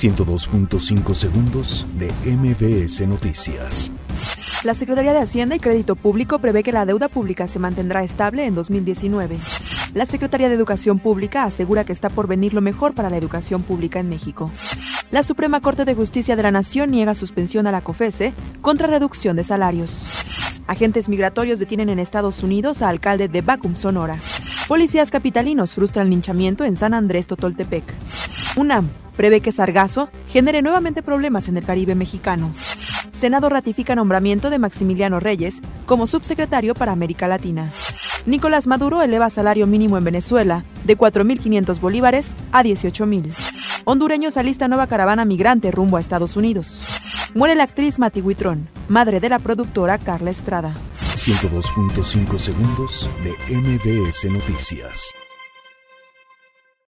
102.5 segundos de MBS Noticias. La Secretaría de Hacienda y Crédito Público prevé que la deuda pública se mantendrá estable en 2019. La Secretaría de Educación Pública asegura que está por venir lo mejor para la educación pública en México. La Suprema Corte de Justicia de la Nación niega suspensión a la COFESE contra reducción de salarios. Agentes migratorios detienen en Estados Unidos a alcalde de Bacum, Sonora. Policías capitalinos frustran linchamiento en San Andrés Totoltepec. UNAM prevé que Sargazo genere nuevamente problemas en el Caribe mexicano. Senado ratifica nombramiento de Maximiliano Reyes como subsecretario para América Latina. Nicolás Maduro eleva salario mínimo en Venezuela de 4.500 bolívares a 18.000. Hondureños alista nueva caravana migrante rumbo a Estados Unidos. Muere la actriz Mati Huitrón, madre de la productora Carla Estrada. 102.5 segundos de MBS Noticias.